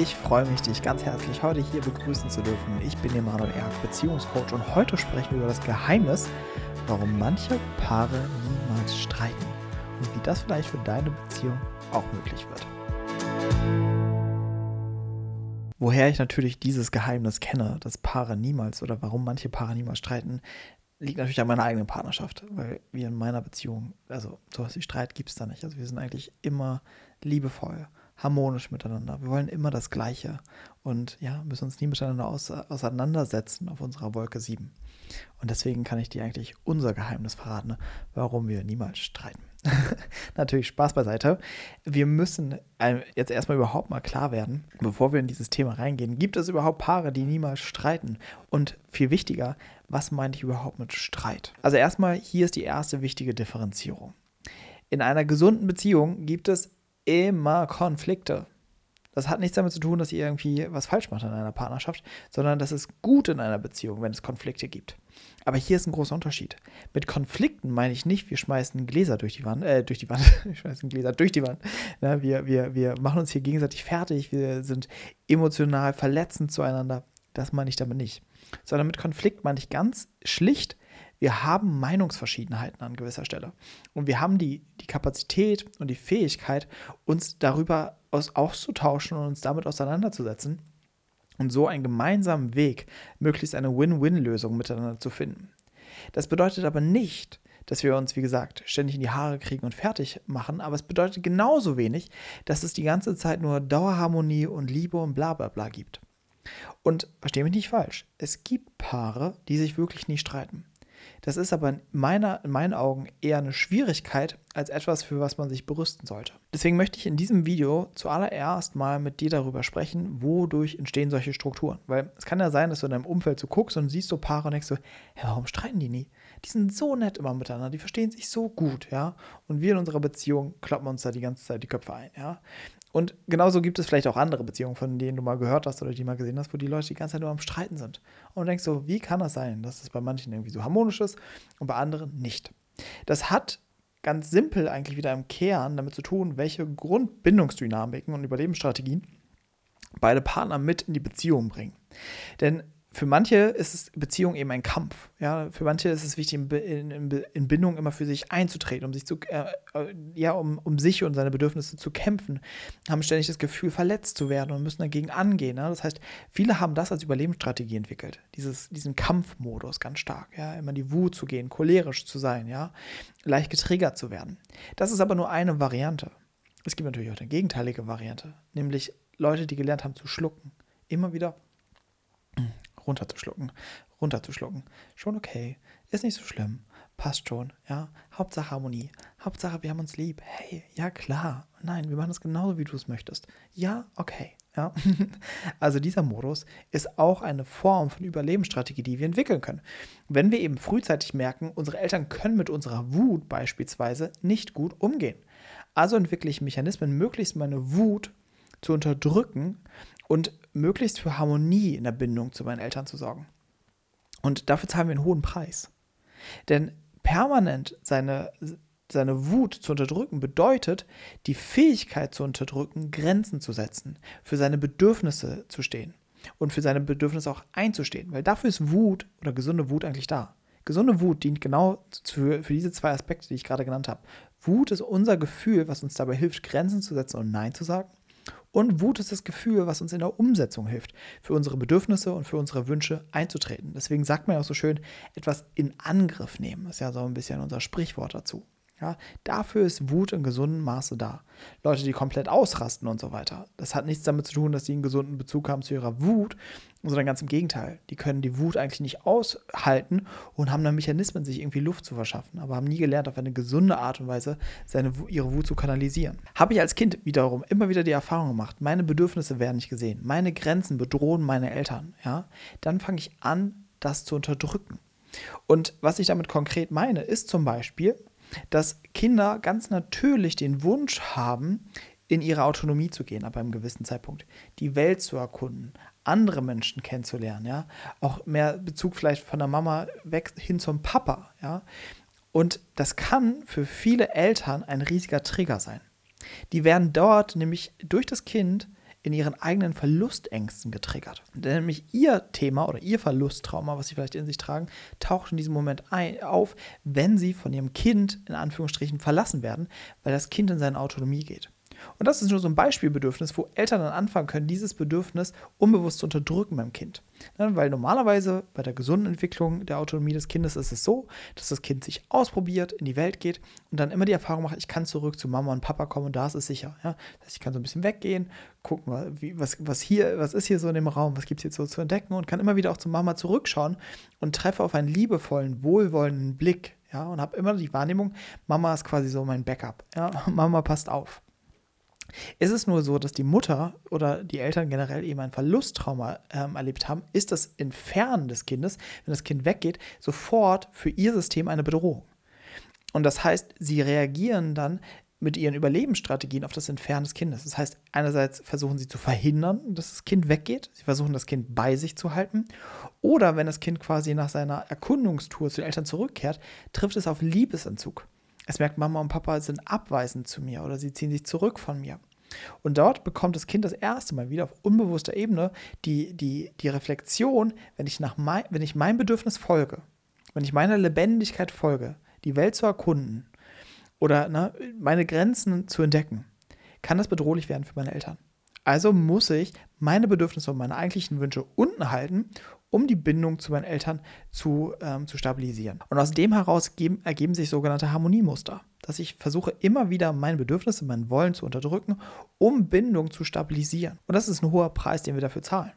Ich freue mich, dich ganz herzlich heute hier begrüßen zu dürfen. Ich bin Emanuel Erk, Beziehungscoach und heute sprechen wir über das Geheimnis, warum manche Paare niemals streiten und wie das vielleicht für deine Beziehung auch möglich wird. Woher ich natürlich dieses Geheimnis kenne, dass Paare niemals oder warum manche Paare niemals streiten, liegt natürlich an meiner eigenen Partnerschaft, weil wir in meiner Beziehung, also sowas wie Streit gibt es da nicht. Also wir sind eigentlich immer liebevoll, harmonisch miteinander. Wir wollen immer das Gleiche und ja, müssen uns nie miteinander aus, auseinandersetzen auf unserer Wolke 7. Und deswegen kann ich dir eigentlich unser Geheimnis verraten, warum wir niemals streiten. Natürlich Spaß beiseite. Wir müssen jetzt erstmal überhaupt mal klar werden, bevor wir in dieses Thema reingehen, gibt es überhaupt Paare, die niemals streiten? Und viel wichtiger, was meine ich überhaupt mit Streit? Also erstmal, hier ist die erste wichtige Differenzierung. In einer gesunden Beziehung gibt es immer Konflikte. Das hat nichts damit zu tun, dass ihr irgendwie was falsch macht in einer Partnerschaft, sondern das ist gut in einer Beziehung, wenn es Konflikte gibt. Aber hier ist ein großer Unterschied. Mit Konflikten meine ich nicht, wir schmeißen Gläser durch die Wand, äh, durch die Wand, wir schmeißen Gläser durch die Wand. Ja, wir, wir, wir machen uns hier gegenseitig fertig, wir sind emotional verletzend zueinander. Das meine ich damit nicht. Sondern mit Konflikt meine ich ganz schlicht, wir haben Meinungsverschiedenheiten an gewisser Stelle. Und wir haben die, die Kapazität und die Fähigkeit, uns darüber aus, auszutauschen und uns damit auseinanderzusetzen und so einen gemeinsamen Weg, möglichst eine Win-Win-Lösung miteinander zu finden. Das bedeutet aber nicht, dass wir uns, wie gesagt, ständig in die Haare kriegen und fertig machen, aber es bedeutet genauso wenig, dass es die ganze Zeit nur Dauerharmonie und Liebe und bla bla bla gibt. Und verstehe mich nicht falsch, es gibt Paare, die sich wirklich nie streiten. Das ist aber in, meiner, in meinen Augen eher eine Schwierigkeit als etwas, für was man sich berüsten sollte. Deswegen möchte ich in diesem Video zuallererst mal mit dir darüber sprechen, wodurch entstehen solche Strukturen. Weil es kann ja sein, dass du in deinem Umfeld so guckst und siehst so Paare und denkst so, ja, warum streiten die nie? Die sind so nett immer miteinander, die verstehen sich so gut, ja. Und wir in unserer Beziehung kloppen uns da die ganze Zeit die Köpfe ein, ja. Und genauso gibt es vielleicht auch andere Beziehungen, von denen du mal gehört hast oder die mal gesehen hast, wo die Leute die ganze Zeit nur am Streiten sind. Und du denkst so, wie kann das sein, dass es bei manchen irgendwie so harmonisch ist und bei anderen nicht? Das hat ganz simpel eigentlich wieder im Kern damit zu tun, welche Grundbindungsdynamiken und Überlebensstrategien beide Partner mit in die Beziehung bringen. Denn für manche ist es Beziehung eben ein Kampf. Ja, für manche ist es wichtig, in, in, in Bindung immer für sich einzutreten, um sich zu, äh, äh, ja, um, um sich und seine Bedürfnisse zu kämpfen, haben ständig das Gefühl, verletzt zu werden und müssen dagegen angehen. Ja? Das heißt, viele haben das als Überlebensstrategie entwickelt. Dieses, diesen Kampfmodus ganz stark. Ja? Immer in die Wut zu gehen, cholerisch zu sein, ja, leicht getriggert zu werden. Das ist aber nur eine Variante. Es gibt natürlich auch eine gegenteilige Variante, nämlich Leute, die gelernt haben zu schlucken. Immer wieder runterzuschlucken, runterzuschlucken. Schon okay, ist nicht so schlimm, passt schon, ja. Hauptsache Harmonie, Hauptsache wir haben uns lieb. Hey, ja klar, nein, wir machen es genauso, wie du es möchtest. Ja, okay, ja. also dieser Modus ist auch eine Form von Überlebensstrategie, die wir entwickeln können. Wenn wir eben frühzeitig merken, unsere Eltern können mit unserer Wut beispielsweise nicht gut umgehen. Also entwickle ich Mechanismen, möglichst meine Wut zu unterdrücken und möglichst für Harmonie in der Bindung zu meinen Eltern zu sorgen. Und dafür zahlen wir einen hohen Preis. Denn permanent seine, seine Wut zu unterdrücken bedeutet, die Fähigkeit zu unterdrücken, Grenzen zu setzen, für seine Bedürfnisse zu stehen und für seine Bedürfnisse auch einzustehen. Weil dafür ist Wut oder gesunde Wut eigentlich da. Gesunde Wut dient genau für, für diese zwei Aspekte, die ich gerade genannt habe. Wut ist unser Gefühl, was uns dabei hilft, Grenzen zu setzen und Nein zu sagen. Und Wut ist das Gefühl, was uns in der Umsetzung hilft, für unsere Bedürfnisse und für unsere Wünsche einzutreten. Deswegen sagt man ja auch so schön, etwas in Angriff nehmen. Das ist ja so ein bisschen unser Sprichwort dazu. Ja, dafür ist Wut in gesundem Maße da. Leute, die komplett ausrasten und so weiter. Das hat nichts damit zu tun, dass sie einen gesunden Bezug haben zu ihrer Wut, sondern ganz im Gegenteil. Die können die Wut eigentlich nicht aushalten und haben dann Mechanismen, sich irgendwie Luft zu verschaffen, aber haben nie gelernt, auf eine gesunde Art und Weise seine, ihre Wut zu kanalisieren. Habe ich als Kind wiederum immer wieder die Erfahrung gemacht, meine Bedürfnisse werden nicht gesehen, meine Grenzen bedrohen meine Eltern, ja, dann fange ich an, das zu unterdrücken. Und was ich damit konkret meine, ist zum Beispiel, dass Kinder ganz natürlich den Wunsch haben, in ihre Autonomie zu gehen, ab einem gewissen Zeitpunkt, die Welt zu erkunden, andere Menschen kennenzulernen, ja, auch mehr Bezug vielleicht von der Mama weg hin zum Papa, ja. Und das kann für viele Eltern ein riesiger Trigger sein. Die werden dort nämlich durch das Kind in ihren eigenen Verlustängsten getriggert. Nämlich ihr Thema oder ihr Verlusttrauma, was sie vielleicht in sich tragen, taucht in diesem Moment ein, auf, wenn sie von ihrem Kind in Anführungsstrichen verlassen werden, weil das Kind in seine Autonomie geht. Und das ist nur so ein Beispielbedürfnis, wo Eltern dann anfangen können, dieses Bedürfnis unbewusst zu unterdrücken beim Kind. Ja, weil normalerweise bei der gesunden Entwicklung der Autonomie des Kindes ist es so, dass das Kind sich ausprobiert, in die Welt geht und dann immer die Erfahrung macht, ich kann zurück zu Mama und Papa kommen und da ist es sicher. Ja? Das heißt, ich kann so ein bisschen weggehen, gucken, was, was, hier, was ist hier so in dem Raum, was gibt es jetzt so zu entdecken und kann immer wieder auch zu Mama zurückschauen und treffe auf einen liebevollen, wohlwollenden Blick. Ja, und habe immer die Wahrnehmung, Mama ist quasi so mein Backup. Ja, Mama passt auf. Ist es nur so, dass die Mutter oder die Eltern generell eben ein Verlusttrauma ähm, erlebt haben, ist das Entfernen des Kindes, wenn das Kind weggeht, sofort für ihr System eine Bedrohung. Und das heißt, sie reagieren dann mit ihren Überlebensstrategien auf das Entfernen des Kindes. Das heißt, einerseits versuchen sie zu verhindern, dass das Kind weggeht. Sie versuchen, das Kind bei sich zu halten. Oder wenn das Kind quasi nach seiner Erkundungstour zu den Eltern zurückkehrt, trifft es auf Liebesentzug. Es merkt, Mama und Papa sind abweisend zu mir oder sie ziehen sich zurück von mir. Und dort bekommt das Kind das erste Mal wieder auf unbewusster Ebene die, die, die Reflexion, wenn ich, nach mein, wenn ich meinem Bedürfnis folge, wenn ich meiner Lebendigkeit folge, die Welt zu erkunden oder ne, meine Grenzen zu entdecken, kann das bedrohlich werden für meine Eltern. Also muss ich meine Bedürfnisse und meine eigentlichen Wünsche unten halten um die Bindung zu meinen Eltern zu, ähm, zu stabilisieren. Und aus dem heraus geben, ergeben sich sogenannte Harmoniemuster, dass ich versuche immer wieder meine Bedürfnisse, mein Wollen zu unterdrücken, um Bindung zu stabilisieren. Und das ist ein hoher Preis, den wir dafür zahlen.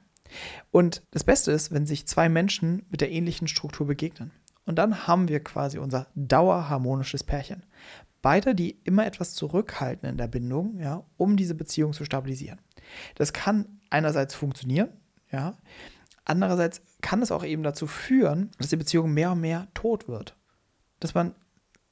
Und das Beste ist, wenn sich zwei Menschen mit der ähnlichen Struktur begegnen. Und dann haben wir quasi unser dauerharmonisches Pärchen. Beide, die immer etwas zurückhalten in der Bindung, ja, um diese Beziehung zu stabilisieren. Das kann einerseits funktionieren, ja, Andererseits kann es auch eben dazu führen, dass die Beziehung mehr und mehr tot wird. Dass man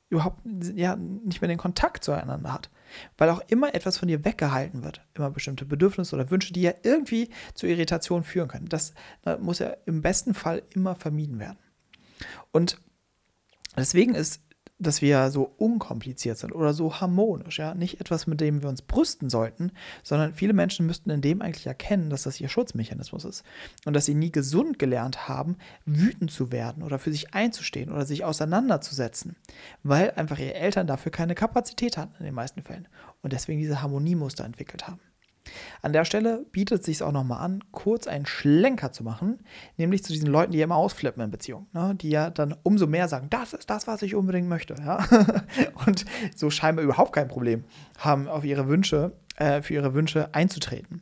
überhaupt ja, nicht mehr den Kontakt zueinander hat. Weil auch immer etwas von dir weggehalten wird. Immer bestimmte Bedürfnisse oder Wünsche, die ja irgendwie zu Irritationen führen können. Das muss ja im besten Fall immer vermieden werden. Und deswegen ist dass wir so unkompliziert sind oder so harmonisch, ja, nicht etwas, mit dem wir uns brüsten sollten, sondern viele Menschen müssten in dem eigentlich erkennen, dass das ihr Schutzmechanismus ist und dass sie nie gesund gelernt haben, wütend zu werden oder für sich einzustehen oder sich auseinanderzusetzen, weil einfach ihre Eltern dafür keine Kapazität hatten in den meisten Fällen und deswegen diese Harmoniemuster entwickelt haben. An der Stelle bietet es sich auch nochmal an, kurz einen Schlenker zu machen, nämlich zu diesen Leuten, die ja immer ausflippen in Beziehungen, ne? die ja dann umso mehr sagen, das ist das, was ich unbedingt möchte. Ja? Und so scheinbar überhaupt kein Problem haben, auf ihre Wünsche, äh, für ihre Wünsche einzutreten.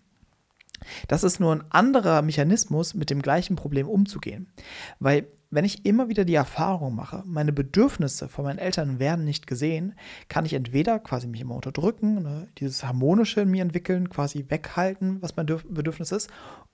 Das ist nur ein anderer Mechanismus, mit dem gleichen Problem umzugehen. Weil wenn ich immer wieder die Erfahrung mache, meine Bedürfnisse von meinen Eltern werden nicht gesehen, kann ich entweder quasi mich immer unterdrücken, ne, dieses Harmonische in mir entwickeln, quasi weghalten, was mein Bedürfnis ist,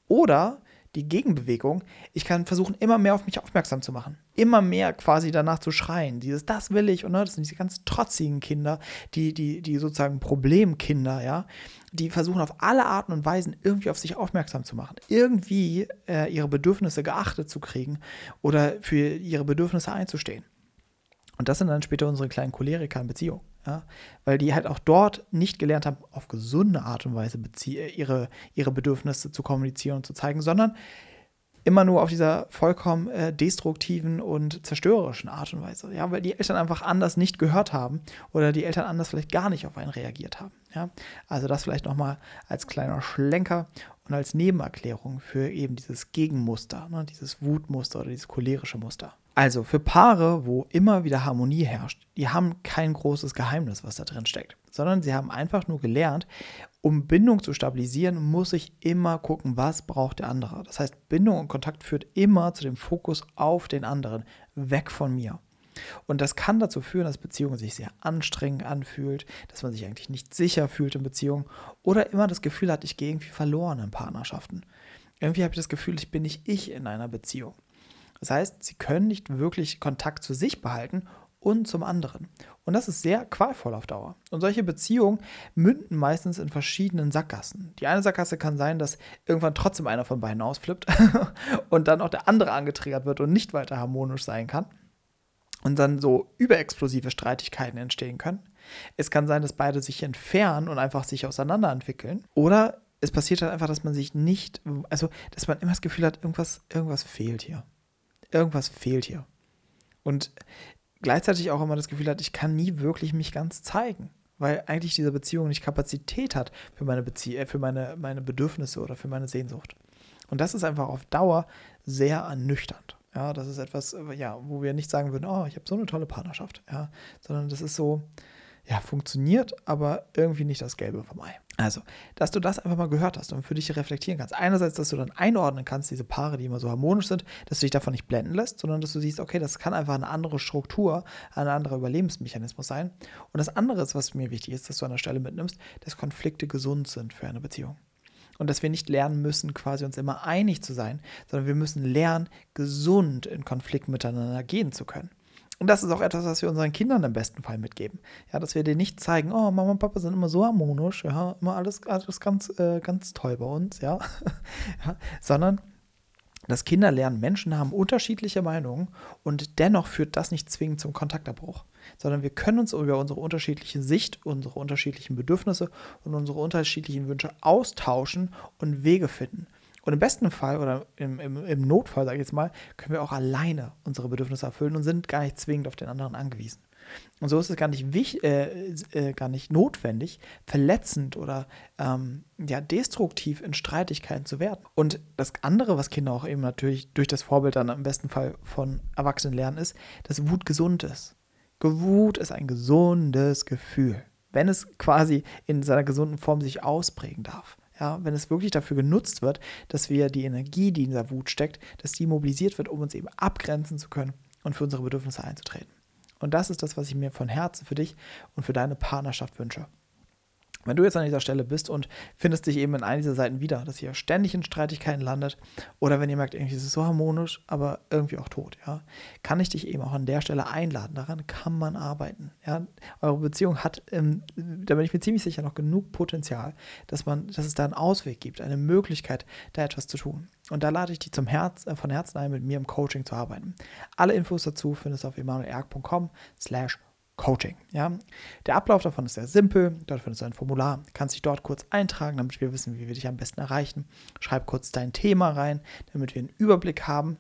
oder die Gegenbewegung. Ich kann versuchen, immer mehr auf mich aufmerksam zu machen. Immer mehr quasi danach zu schreien. Dieses, das will ich. Und ne, das sind diese ganz trotzigen Kinder, die, die, die sozusagen Problemkinder, ja, die versuchen auf alle Arten und Weisen irgendwie auf sich aufmerksam zu machen. Irgendwie äh, ihre Bedürfnisse geachtet zu kriegen oder für ihre Bedürfnisse einzustehen. Und das sind dann später unsere kleinen Choleriker in Beziehung. Ja? Weil die halt auch dort nicht gelernt haben, auf gesunde Art und Weise ihre, ihre Bedürfnisse zu kommunizieren und zu zeigen, sondern immer nur auf dieser vollkommen äh, destruktiven und zerstörerischen Art und Weise. Ja, weil die Eltern einfach anders nicht gehört haben oder die Eltern anders vielleicht gar nicht auf einen reagiert haben. Ja, also das vielleicht nochmal als kleiner Schlenker und als Nebenerklärung für eben dieses Gegenmuster, ne, dieses Wutmuster oder dieses cholerische Muster. Also für Paare, wo immer wieder Harmonie herrscht, die haben kein großes Geheimnis, was da drin steckt, sondern sie haben einfach nur gelernt, um Bindung zu stabilisieren, muss ich immer gucken, was braucht der andere. Das heißt, Bindung und Kontakt führt immer zu dem Fokus auf den anderen, weg von mir. Und das kann dazu führen, dass Beziehungen sich sehr anstrengend anfühlt, dass man sich eigentlich nicht sicher fühlt in Beziehungen oder immer das Gefühl hat, ich gehe irgendwie verloren in Partnerschaften. Irgendwie habe ich das Gefühl, ich bin nicht ich in einer Beziehung. Das heißt, sie können nicht wirklich Kontakt zu sich behalten und zum anderen. Und das ist sehr qualvoll auf Dauer. Und solche Beziehungen münden meistens in verschiedenen Sackgassen. Die eine Sackgasse kann sein, dass irgendwann trotzdem einer von beiden ausflippt und dann auch der andere angetriggert wird und nicht weiter harmonisch sein kann. Und dann so überexplosive Streitigkeiten entstehen können. Es kann sein, dass beide sich entfernen und einfach sich auseinanderentwickeln. Oder es passiert halt einfach, dass man sich nicht, also dass man immer das Gefühl hat, irgendwas, irgendwas fehlt hier. Irgendwas fehlt hier. Und gleichzeitig auch immer das Gefühl hat, ich kann nie wirklich mich ganz zeigen, weil eigentlich diese Beziehung nicht Kapazität hat für meine Bezie äh, für meine, meine Bedürfnisse oder für meine Sehnsucht. Und das ist einfach auf Dauer sehr ernüchternd. Ja, das ist etwas, ja, wo wir nicht sagen würden, oh, ich habe so eine tolle Partnerschaft, ja, sondern das ist so, ja, funktioniert, aber irgendwie nicht das Gelbe vom Ei. Also, dass du das einfach mal gehört hast und für dich reflektieren kannst. Einerseits, dass du dann einordnen kannst, diese Paare, die immer so harmonisch sind, dass du dich davon nicht blenden lässt, sondern dass du siehst, okay, das kann einfach eine andere Struktur, ein anderer Überlebensmechanismus sein. Und das andere ist, was mir wichtig ist, dass du an der Stelle mitnimmst, dass Konflikte gesund sind für eine Beziehung. Und dass wir nicht lernen müssen, quasi uns immer einig zu sein, sondern wir müssen lernen, gesund in Konflikt miteinander gehen zu können. Und das ist auch etwas, was wir unseren Kindern im besten Fall mitgeben. Ja, dass wir denen nicht zeigen, oh, Mama und Papa sind immer so harmonisch, ja, immer alles, alles ganz, äh, ganz toll bei uns, ja. ja. Sondern dass Kinder lernen, Menschen haben unterschiedliche Meinungen und dennoch führt das nicht zwingend zum Kontaktabbruch, sondern wir können uns über unsere unterschiedliche Sicht, unsere unterschiedlichen Bedürfnisse und unsere unterschiedlichen Wünsche austauschen und Wege finden. Und im besten Fall oder im, im, im Notfall, sage ich jetzt mal, können wir auch alleine unsere Bedürfnisse erfüllen und sind gar nicht zwingend auf den anderen angewiesen. Und so ist es gar nicht, wich, äh, äh, gar nicht notwendig, verletzend oder ähm, ja, destruktiv in Streitigkeiten zu werden. Und das andere, was Kinder auch eben natürlich durch das Vorbild dann im besten Fall von Erwachsenen lernen, ist, dass Wut gesund ist. Wut ist ein gesundes Gefühl, wenn es quasi in seiner gesunden Form sich ausprägen darf. Ja, wenn es wirklich dafür genutzt wird, dass wir die Energie, die in dieser Wut steckt, dass die mobilisiert wird, um uns eben abgrenzen zu können und für unsere Bedürfnisse einzutreten. Und das ist das, was ich mir von Herzen für dich und für deine Partnerschaft wünsche. Wenn du jetzt an dieser Stelle bist und findest dich eben in einer dieser Seiten wieder, dass ihr ständig in Streitigkeiten landet oder wenn ihr merkt, irgendwie ist es so harmonisch, aber irgendwie auch tot, ja, kann ich dich eben auch an der Stelle einladen. Daran kann man arbeiten. Ja. Eure Beziehung hat, ähm, da bin ich mir ziemlich sicher, noch genug Potenzial, dass man, dass es da einen Ausweg gibt, eine Möglichkeit, da etwas zu tun. Und da lade ich dich zum Herz, äh, von Herzen ein, mit mir im Coaching zu arbeiten. Alle Infos dazu findest du auf emanuelerg.com slash Coaching. Ja? Der Ablauf davon ist sehr simpel. Dort findest du ein Formular, kannst dich dort kurz eintragen, damit wir wissen, wie wir dich am besten erreichen. Schreib kurz dein Thema rein, damit wir einen Überblick haben.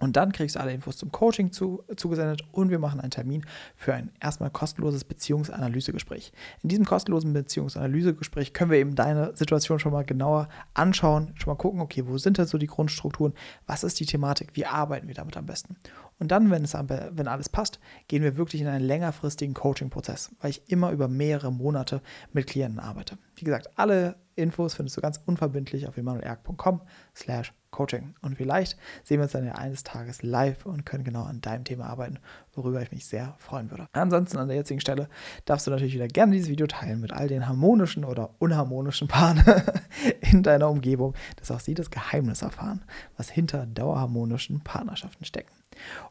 Und dann kriegst du alle Infos zum Coaching zu, zugesendet und wir machen einen Termin für ein erstmal kostenloses Beziehungsanalysegespräch. In diesem kostenlosen Beziehungsanalysegespräch können wir eben deine Situation schon mal genauer anschauen, schon mal gucken, okay, wo sind denn so die Grundstrukturen, was ist die Thematik, wie arbeiten wir damit am besten. Und dann, wenn, es, wenn alles passt, gehen wir wirklich in einen längerfristigen Coaching-Prozess, weil ich immer über mehrere Monate mit Klienten arbeite. Wie gesagt, alle Infos findest du ganz unverbindlich auf emanuelerg.com slash Coaching. Und vielleicht sehen wir uns dann ja eines Tages live und können genau an deinem Thema arbeiten, worüber ich mich sehr freuen würde. Ansonsten an der jetzigen Stelle darfst du natürlich wieder gerne dieses Video teilen mit all den harmonischen oder unharmonischen Paaren in deiner Umgebung, dass auch sie das Geheimnis erfahren, was hinter dauerharmonischen Partnerschaften stecken.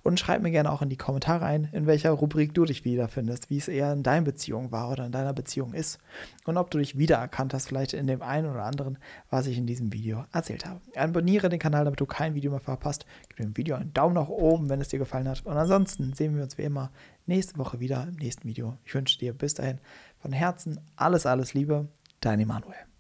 Und schreib mir gerne auch in die Kommentare ein, in welcher Rubrik du dich wiederfindest, wie es eher in deiner Beziehung war oder in deiner Beziehung ist und ob du dich wiedererkannt hast, vielleicht in dem einen oder anderen, was ich in diesem Video erzählt habe. Abonniere den Kanal, damit du kein Video mehr verpasst. Gib dem Video einen Daumen nach oben, wenn es dir gefallen hat. Und ansonsten sehen wir uns wie immer nächste Woche wieder im nächsten Video. Ich wünsche dir bis dahin von Herzen alles, alles Liebe. Dein Emanuel.